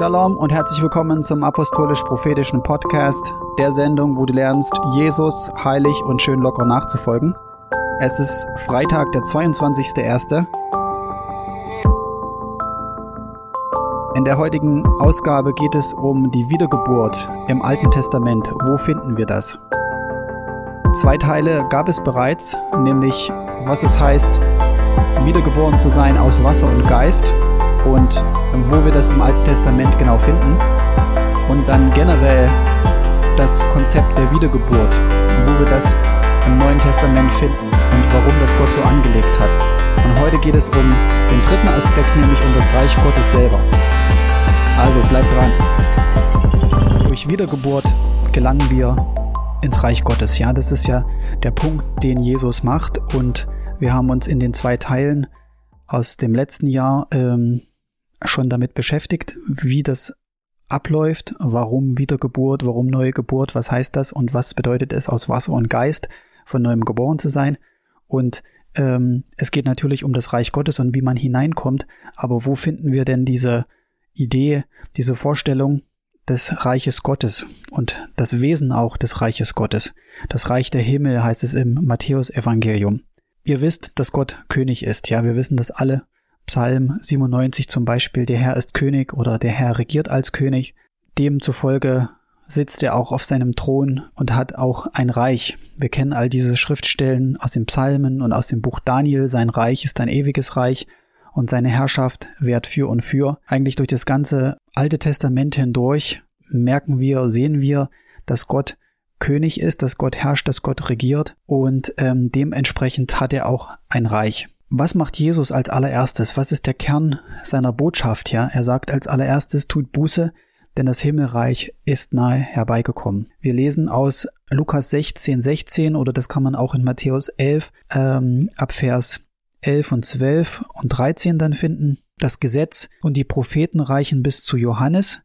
Shalom und herzlich willkommen zum Apostolisch-Prophetischen Podcast, der Sendung, wo du lernst, Jesus heilig und schön locker nachzufolgen. Es ist Freitag, der 22.01. In der heutigen Ausgabe geht es um die Wiedergeburt im Alten Testament. Wo finden wir das? Zwei Teile gab es bereits, nämlich was es heißt, wiedergeboren zu sein aus Wasser und Geist und wo wir das im Alten Testament genau finden. Und dann generell das Konzept der Wiedergeburt, wo wir das im Neuen Testament finden und warum das Gott so angelegt hat. Und heute geht es um den dritten Aspekt, nämlich um das Reich Gottes selber. Also bleibt dran. Durch Wiedergeburt gelangen wir ins Reich Gottes. Ja, das ist ja der Punkt, den Jesus macht. Und wir haben uns in den zwei Teilen aus dem letzten Jahr ähm, schon damit beschäftigt, wie das abläuft, warum Wiedergeburt, warum neue Geburt, was heißt das und was bedeutet es, aus Wasser und Geist von neuem geboren zu sein. Und ähm, es geht natürlich um das Reich Gottes und wie man hineinkommt, aber wo finden wir denn diese Idee, diese Vorstellung des Reiches Gottes und das Wesen auch des Reiches Gottes? Das Reich der Himmel heißt es im Matthäus-Evangelium. Ihr wisst, dass Gott König ist, ja, wir wissen das alle Psalm 97 zum Beispiel, der Herr ist König oder der Herr regiert als König. Demzufolge sitzt er auch auf seinem Thron und hat auch ein Reich. Wir kennen all diese Schriftstellen aus den Psalmen und aus dem Buch Daniel. Sein Reich ist ein ewiges Reich und seine Herrschaft währt für und für. Eigentlich durch das ganze Alte Testament hindurch merken wir, sehen wir, dass Gott König ist, dass Gott herrscht, dass Gott regiert und ähm, dementsprechend hat er auch ein Reich. Was macht Jesus als allererstes? Was ist der Kern seiner Botschaft? Ja, er sagt als allererstes, tut Buße, denn das Himmelreich ist nahe herbeigekommen. Wir lesen aus Lukas 16, 16 oder das kann man auch in Matthäus 11 ähm, ab Vers 11 und 12 und 13 dann finden. Das Gesetz und die Propheten reichen bis zu Johannes.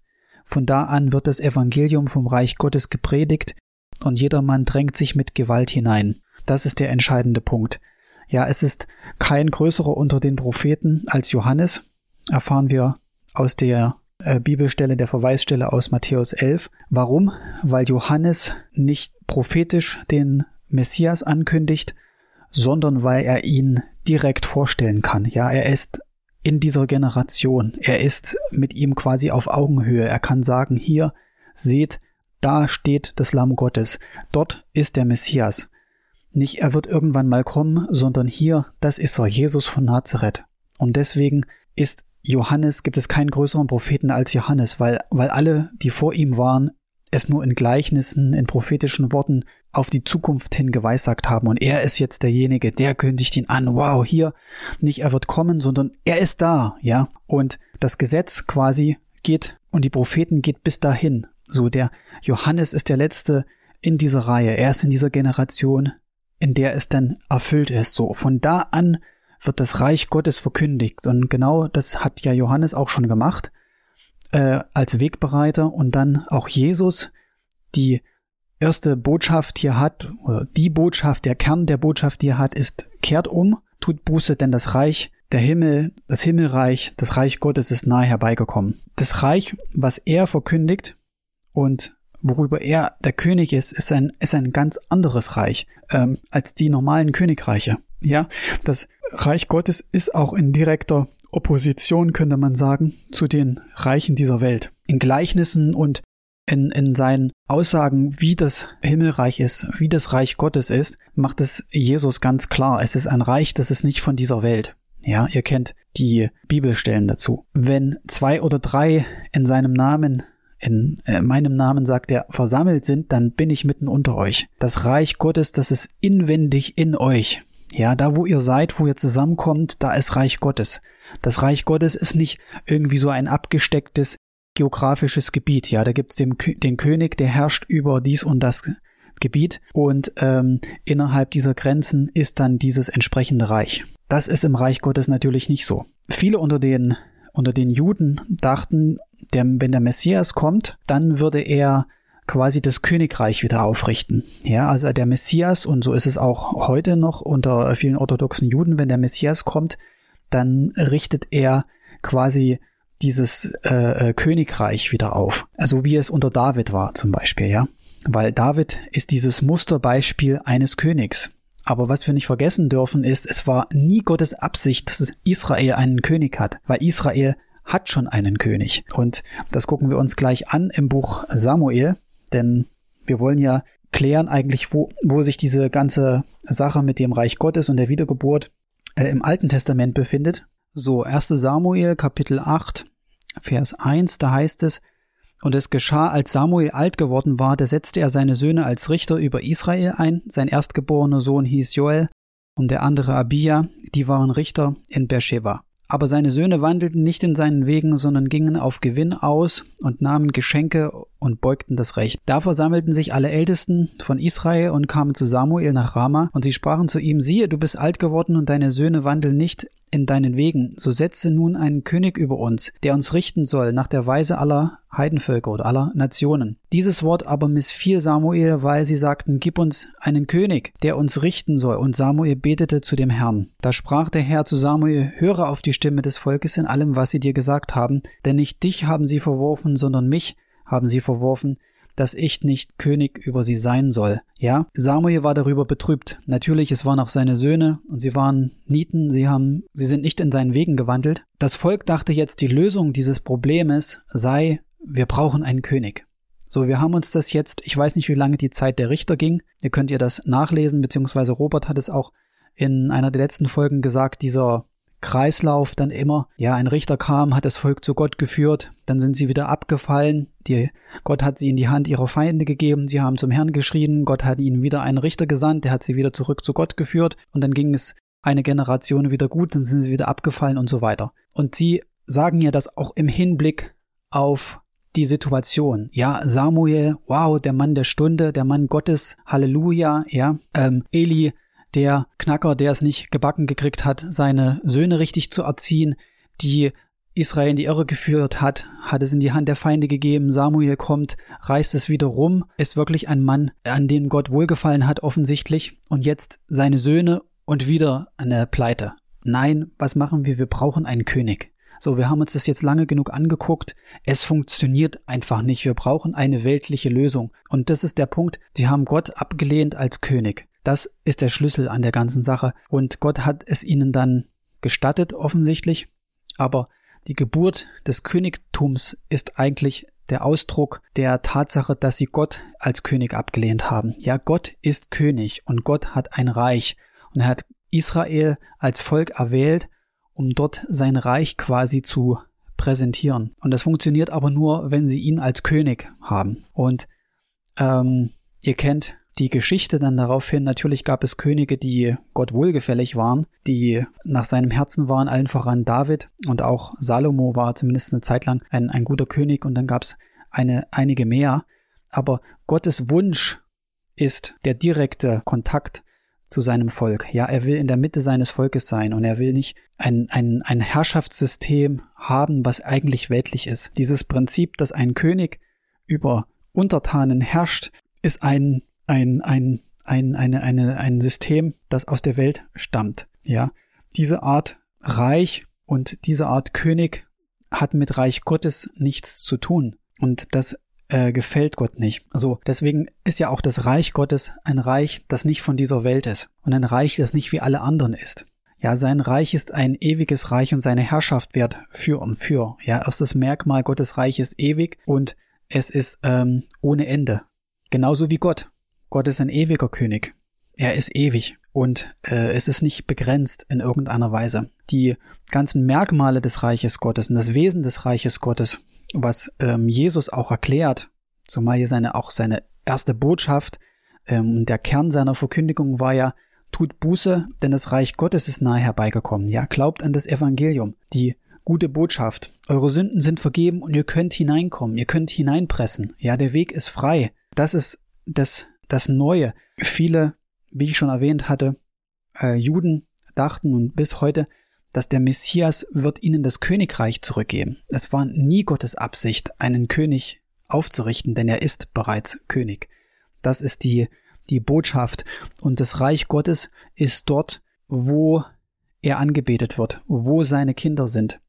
Von da an wird das Evangelium vom Reich Gottes gepredigt und jedermann drängt sich mit Gewalt hinein. Das ist der entscheidende Punkt. Ja, es ist kein größerer unter den Propheten als Johannes, erfahren wir aus der äh, Bibelstelle, der Verweisstelle aus Matthäus 11. Warum? Weil Johannes nicht prophetisch den Messias ankündigt, sondern weil er ihn direkt vorstellen kann. Ja, er ist in dieser Generation. Er ist mit ihm quasi auf Augenhöhe. Er kann sagen, hier, seht, da steht das Lamm Gottes. Dort ist der Messias. Nicht er wird irgendwann mal kommen, sondern hier, das ist er, Jesus von Nazareth. Und deswegen ist Johannes, gibt es keinen größeren Propheten als Johannes, weil, weil alle, die vor ihm waren, es nur in Gleichnissen, in prophetischen Worten auf die Zukunft hin geweissagt haben. Und er ist jetzt derjenige, der kündigt ihn an. Wow, hier nicht er wird kommen, sondern er ist da, ja. Und das Gesetz quasi geht und die Propheten geht bis dahin. So der Johannes ist der letzte in dieser Reihe. Er ist in dieser Generation in der es dann erfüllt ist. So, von da an wird das Reich Gottes verkündigt. Und genau das hat ja Johannes auch schon gemacht, äh, als Wegbereiter und dann auch Jesus die erste Botschaft hier hat, oder die Botschaft, der Kern der Botschaft, die er hat, ist, kehrt um, tut Buße, denn das Reich der Himmel, das Himmelreich, das Reich Gottes ist nahe herbeigekommen. Das Reich, was er verkündigt und worüber er der König ist, ist ein, ist ein ganz anderes Reich ähm, als die normalen Königreiche. Ja, das Reich Gottes ist auch in direkter Opposition, könnte man sagen, zu den Reichen dieser Welt. In Gleichnissen und in, in seinen Aussagen, wie das Himmelreich ist, wie das Reich Gottes ist, macht es Jesus ganz klar. Es ist ein Reich, das ist nicht von dieser Welt. Ja, ihr kennt die Bibelstellen dazu. Wenn zwei oder drei in seinem Namen in äh, meinem Namen sagt er, versammelt sind, dann bin ich mitten unter euch. Das Reich Gottes, das ist inwendig in euch. Ja, da wo ihr seid, wo ihr zusammenkommt, da ist Reich Gottes. Das Reich Gottes ist nicht irgendwie so ein abgestecktes geografisches Gebiet. Ja, da gibt's den, den König, der herrscht über dies und das Gebiet und ähm, innerhalb dieser Grenzen ist dann dieses entsprechende Reich. Das ist im Reich Gottes natürlich nicht so. Viele unter den unter den Juden dachten, der, wenn der Messias kommt, dann würde er quasi das Königreich wieder aufrichten. Ja, also der Messias, und so ist es auch heute noch unter vielen orthodoxen Juden, wenn der Messias kommt, dann richtet er quasi dieses äh, äh, Königreich wieder auf. Also wie es unter David war zum Beispiel, ja. Weil David ist dieses Musterbeispiel eines Königs. Aber was wir nicht vergessen dürfen, ist, es war nie Gottes Absicht, dass Israel einen König hat, weil Israel hat schon einen König. Und das gucken wir uns gleich an im Buch Samuel, denn wir wollen ja klären eigentlich, wo, wo sich diese ganze Sache mit dem Reich Gottes und der Wiedergeburt äh, im Alten Testament befindet. So, 1 Samuel Kapitel 8, Vers 1, da heißt es, und es geschah, als Samuel alt geworden war, da setzte er seine Söhne als Richter über Israel ein. Sein erstgeborener Sohn hieß Joel und der andere Abia, die waren Richter in Beersheba. Aber seine Söhne wandelten nicht in seinen Wegen, sondern gingen auf Gewinn aus und nahmen Geschenke und beugten das Recht. Da versammelten sich alle Ältesten von Israel und kamen zu Samuel nach Rama, und sie sprachen zu ihm, siehe, du bist alt geworden und deine Söhne wandeln nicht in deinen Wegen, so setze nun einen König über uns, der uns richten soll nach der Weise aller Heidenvölker oder aller Nationen. Dieses Wort aber missfiel Samuel, weil sie sagten, gib uns einen König, der uns richten soll. Und Samuel betete zu dem Herrn. Da sprach der Herr zu Samuel, höre auf die Stimme des Volkes in allem, was sie dir gesagt haben, denn nicht dich haben sie verworfen, sondern mich haben sie verworfen, dass ich nicht König über sie sein soll. Ja, Samuel war darüber betrübt. Natürlich, es waren auch seine Söhne und sie waren Nieten, sie haben, sie sind nicht in seinen Wegen gewandelt. Das Volk dachte jetzt, die Lösung dieses Problems sei, wir brauchen einen König. So, wir haben uns das jetzt, ich weiß nicht, wie lange die Zeit der Richter ging. Ihr könnt ihr das nachlesen, beziehungsweise Robert hat es auch in einer der letzten Folgen gesagt, dieser Kreislauf dann immer, ja, ein Richter kam, hat das Volk zu Gott geführt, dann sind sie wieder abgefallen, die, Gott hat sie in die Hand ihrer Feinde gegeben, sie haben zum Herrn geschrien, Gott hat ihnen wieder einen Richter gesandt, der hat sie wieder zurück zu Gott geführt. Und dann ging es eine Generation wieder gut, dann sind sie wieder abgefallen und so weiter. Und sie sagen ja das auch im Hinblick auf die Situation. Ja, Samuel, wow, der Mann der Stunde, der Mann Gottes, Halleluja, ja, ähm, Eli, der Knacker, der es nicht gebacken gekriegt hat, seine Söhne richtig zu erziehen, die Israel in die Irre geführt hat, hat es in die Hand der Feinde gegeben. Samuel kommt, reißt es wieder rum, ist wirklich ein Mann, an den Gott wohlgefallen hat, offensichtlich. Und jetzt seine Söhne und wieder eine Pleite. Nein, was machen wir? Wir brauchen einen König. So, wir haben uns das jetzt lange genug angeguckt. Es funktioniert einfach nicht. Wir brauchen eine weltliche Lösung. Und das ist der Punkt. Sie haben Gott abgelehnt als König. Das ist der Schlüssel an der ganzen Sache. Und Gott hat es ihnen dann gestattet, offensichtlich. Aber die Geburt des Königtums ist eigentlich der Ausdruck der Tatsache, dass sie Gott als König abgelehnt haben. Ja, Gott ist König und Gott hat ein Reich und er hat Israel als Volk erwählt, um dort sein Reich quasi zu präsentieren. Und das funktioniert aber nur, wenn sie ihn als König haben. Und ähm, ihr kennt die Geschichte dann daraufhin, natürlich gab es Könige, die Gott wohlgefällig waren, die nach seinem Herzen waren, allen voran David und auch Salomo war zumindest eine Zeit lang ein, ein guter König und dann gab es eine, einige mehr. Aber Gottes Wunsch ist der direkte Kontakt zu seinem Volk. Ja, er will in der Mitte seines Volkes sein und er will nicht ein, ein, ein Herrschaftssystem haben, was eigentlich weltlich ist. Dieses Prinzip, dass ein König über Untertanen herrscht, ist ein ein, ein, ein, eine, eine, ein System, das aus der Welt stammt. Ja, diese Art Reich und diese Art König hat mit Reich Gottes nichts zu tun. Und das äh, gefällt Gott nicht. So, deswegen ist ja auch das Reich Gottes ein Reich, das nicht von dieser Welt ist und ein Reich, das nicht wie alle anderen ist. Ja, sein Reich ist ein ewiges Reich und seine Herrschaft wert für und für. Ja, erstes Merkmal Gottes Reich ist ewig und es ist ähm, ohne Ende. Genauso wie Gott. Gott ist ein ewiger König. Er ist ewig und äh, es ist nicht begrenzt in irgendeiner Weise. Die ganzen Merkmale des Reiches Gottes und das Wesen des Reiches Gottes, was ähm, Jesus auch erklärt, zumal hier seine auch seine erste Botschaft ähm, und der Kern seiner Verkündigung war ja, tut Buße, denn das Reich Gottes ist nahe herbeigekommen. Ja, glaubt an das Evangelium, die gute Botschaft. Eure Sünden sind vergeben und ihr könnt hineinkommen, ihr könnt hineinpressen. Ja, der Weg ist frei. Das ist das das Neue. Viele, wie ich schon erwähnt hatte, äh, Juden dachten und bis heute, dass der Messias wird ihnen das Königreich zurückgeben. Es war nie Gottes Absicht, einen König aufzurichten, denn er ist bereits König. Das ist die, die Botschaft. Und das Reich Gottes ist dort, wo er angebetet wird, wo seine Kinder sind,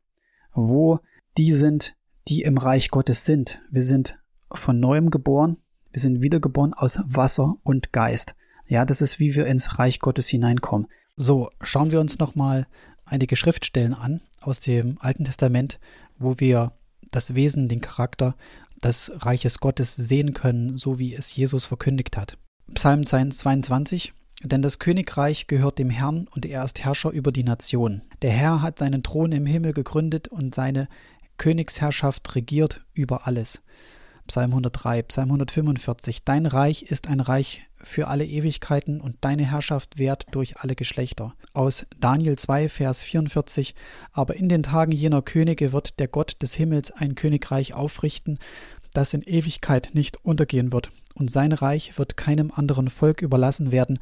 wo die sind, die im Reich Gottes sind. Wir sind von neuem geboren, wir sind wiedergeboren aus Wasser und Geist. Ja, das ist, wie wir ins Reich Gottes hineinkommen. So, schauen wir uns nochmal einige Schriftstellen an aus dem Alten Testament, wo wir das Wesen, den Charakter des Reiches Gottes sehen können, so wie es Jesus verkündigt hat. Psalm 22, denn das Königreich gehört dem Herrn und er ist Herrscher über die Nation. Der Herr hat seinen Thron im Himmel gegründet und seine Königsherrschaft regiert über alles. Psalm 103, Psalm 145. Dein Reich ist ein Reich für alle Ewigkeiten und deine Herrschaft währt durch alle Geschlechter. Aus Daniel 2, Vers 44. Aber in den Tagen jener Könige wird der Gott des Himmels ein Königreich aufrichten, das in Ewigkeit nicht untergehen wird, und sein Reich wird keinem anderen Volk überlassen werden,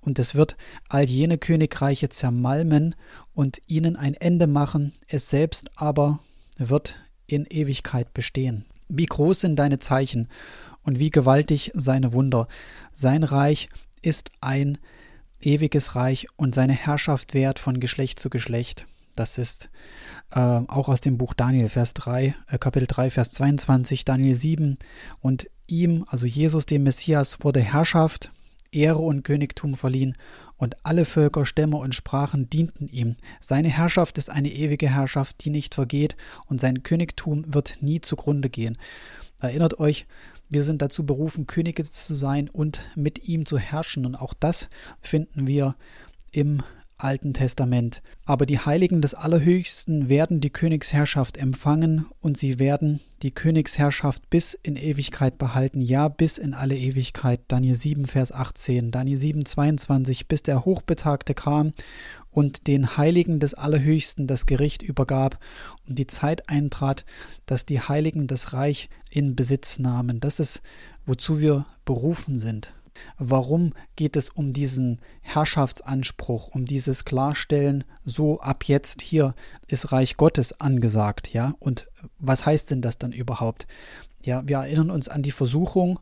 und es wird all jene Königreiche zermalmen und ihnen ein Ende machen, es selbst aber wird in Ewigkeit bestehen. Wie groß sind deine Zeichen und wie gewaltig seine Wunder. Sein Reich ist ein ewiges Reich und seine Herrschaft währt von Geschlecht zu Geschlecht. Das ist äh, auch aus dem Buch Daniel, Vers 3, äh, Kapitel 3, Vers 22, Daniel 7. Und ihm, also Jesus, dem Messias, wurde Herrschaft, Ehre und Königtum verliehen und alle Völker, Stämme und Sprachen dienten ihm. Seine Herrschaft ist eine ewige Herrschaft, die nicht vergeht, und sein Königtum wird nie zugrunde gehen. Erinnert euch, wir sind dazu berufen, Könige zu sein und mit ihm zu herrschen, und auch das finden wir im Alten Testament. Aber die Heiligen des Allerhöchsten werden die Königsherrschaft empfangen und sie werden die Königsherrschaft bis in Ewigkeit behalten, ja bis in alle Ewigkeit. Daniel 7, Vers 18, Daniel 7, 22, bis der Hochbetagte kam und den Heiligen des Allerhöchsten das Gericht übergab und die Zeit eintrat, dass die Heiligen das Reich in Besitz nahmen. Das ist, wozu wir berufen sind. Warum geht es um diesen Herrschaftsanspruch, um dieses Klarstellen, so ab jetzt hier ist Reich Gottes angesagt, ja? Und was heißt denn das dann überhaupt? Ja, wir erinnern uns an die Versuchung,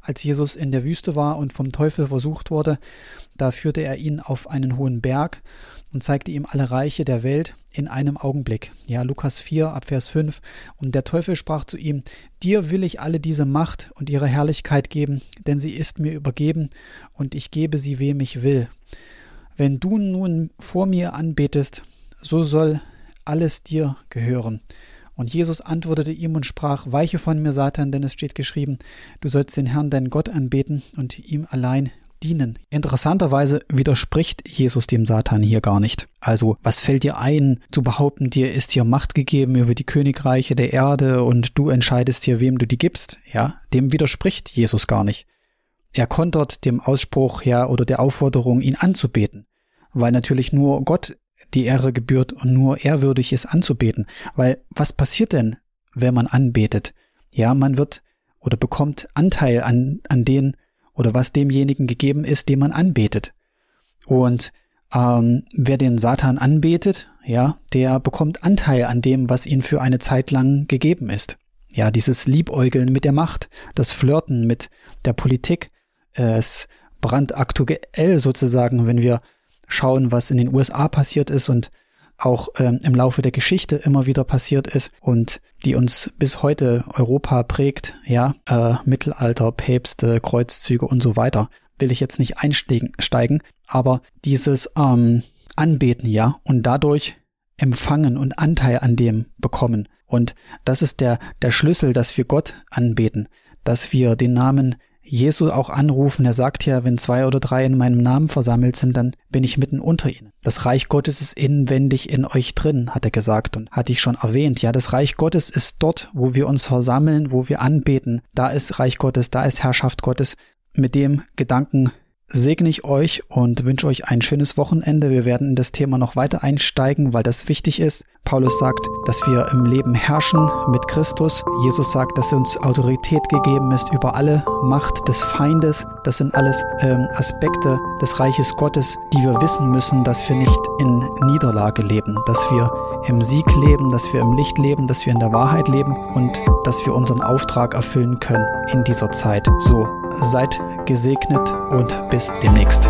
als Jesus in der Wüste war und vom Teufel versucht wurde. Da führte er ihn auf einen hohen Berg und zeigte ihm alle Reiche der Welt in einem Augenblick. Ja, Lukas 4, Abvers 5. Und der Teufel sprach zu ihm, Dir will ich alle diese Macht und ihre Herrlichkeit geben, denn sie ist mir übergeben, und ich gebe sie wem ich will. Wenn du nun vor mir anbetest, so soll alles dir gehören. Und Jesus antwortete ihm und sprach, Weiche von mir, Satan, denn es steht geschrieben, du sollst den Herrn, deinen Gott, anbeten und ihm allein dienen. Interessanterweise widerspricht Jesus dem Satan hier gar nicht. Also, was fällt dir ein, zu behaupten, dir ist hier Macht gegeben über die Königreiche der Erde und du entscheidest hier, wem du die gibst? Ja, dem widerspricht Jesus gar nicht. Er kontert dem Ausspruch ja oder der Aufforderung, ihn anzubeten, weil natürlich nur Gott die Ehre gebührt und nur ehrwürdig ist anzubeten. Weil was passiert denn, wenn man anbetet? Ja, man wird oder bekommt Anteil an, an den oder was demjenigen gegeben ist, den man anbetet. Und ähm, wer den Satan anbetet, ja, der bekommt Anteil an dem, was ihm für eine Zeit lang gegeben ist. Ja, dieses Liebäugeln mit der Macht, das Flirten mit der Politik, es brandaktuell sozusagen, wenn wir schauen, was in den USA passiert ist und auch ähm, im Laufe der Geschichte immer wieder passiert ist und die uns bis heute Europa prägt, ja, äh, Mittelalter, Päpste, Kreuzzüge und so weiter, will ich jetzt nicht einsteigen, aber dieses ähm, Anbeten, ja, und dadurch empfangen und Anteil an dem bekommen. Und das ist der, der Schlüssel, dass wir Gott anbeten, dass wir den Namen Jesus auch anrufen. Er sagt ja, wenn zwei oder drei in meinem Namen versammelt sind, dann bin ich mitten unter ihnen. Das Reich Gottes ist inwendig in euch drin, hat er gesagt und hatte ich schon erwähnt. Ja, das Reich Gottes ist dort, wo wir uns versammeln, wo wir anbeten. Da ist Reich Gottes, da ist Herrschaft Gottes. Mit dem Gedanken segne ich euch und wünsche euch ein schönes Wochenende. Wir werden in das Thema noch weiter einsteigen, weil das wichtig ist. Paulus sagt, dass wir im Leben herrschen mit Christus. Jesus sagt, dass uns Autorität gegeben ist über alle Macht des Feindes. Das sind alles ähm, Aspekte des Reiches Gottes, die wir wissen müssen, dass wir nicht in Niederlage leben, dass wir im Sieg leben, dass wir im Licht leben, dass wir in der Wahrheit leben und dass wir unseren Auftrag erfüllen können in dieser Zeit. So, seid gesegnet und bis demnächst.